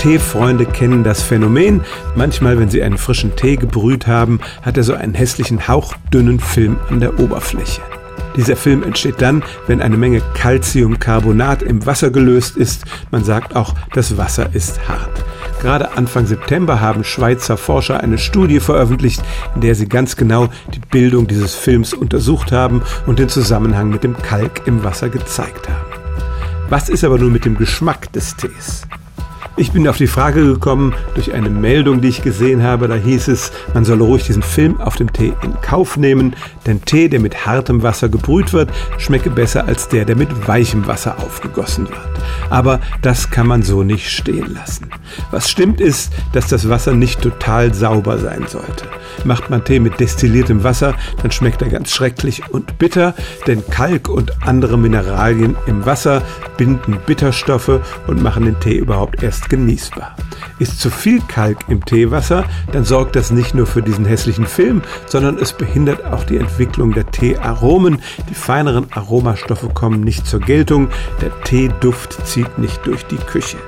Teefreunde kennen das Phänomen. Manchmal, wenn sie einen frischen Tee gebrüht haben, hat er so einen hässlichen hauchdünnen Film an der Oberfläche. Dieser Film entsteht dann, wenn eine Menge Calciumcarbonat im Wasser gelöst ist. Man sagt auch, das Wasser ist hart. Gerade Anfang September haben Schweizer Forscher eine Studie veröffentlicht, in der sie ganz genau die Bildung dieses Films untersucht haben und den Zusammenhang mit dem Kalk im Wasser gezeigt haben. Was ist aber nun mit dem Geschmack des Tees? Ich bin auf die Frage gekommen durch eine Meldung, die ich gesehen habe. Da hieß es, man solle ruhig diesen Film auf dem Tee in Kauf nehmen, denn Tee, der mit hartem Wasser gebrüht wird, schmecke besser als der, der mit weichem Wasser aufgegossen wird. Aber das kann man so nicht stehen lassen. Was stimmt ist, dass das Wasser nicht total sauber sein sollte. Macht man Tee mit destilliertem Wasser, dann schmeckt er ganz schrecklich und bitter, denn Kalk und andere Mineralien im Wasser binden Bitterstoffe und machen den Tee überhaupt erst genießbar. Ist zu viel Kalk im Teewasser, dann sorgt das nicht nur für diesen hässlichen Film, sondern es behindert auch die Entwicklung der Teearomen. Die feineren Aromastoffe kommen nicht zur Geltung, der Teeduft zieht nicht durch die Küche.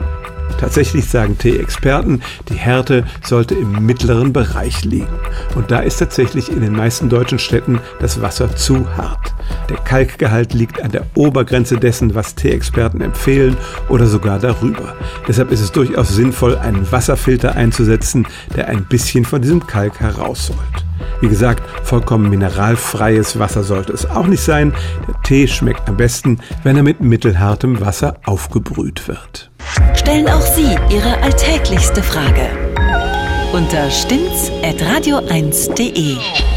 Tatsächlich sagen Tee-Experten, die Härte sollte im mittleren Bereich liegen. Und da ist tatsächlich in den meisten deutschen Städten das Wasser zu hart. Der Kalkgehalt liegt an der Obergrenze dessen, was Tee-Experten empfehlen oder sogar darüber. Deshalb ist es durchaus sinnvoll, einen Wasserfilter einzusetzen, der ein bisschen von diesem Kalk herausholt. Wie gesagt, vollkommen mineralfreies Wasser sollte es auch nicht sein. Der Tee schmeckt am besten, wenn er mit mittelhartem Wasser aufgebrüht wird. Stellen auch Sie Ihre alltäglichste Frage unter stimmtz.radio1.de.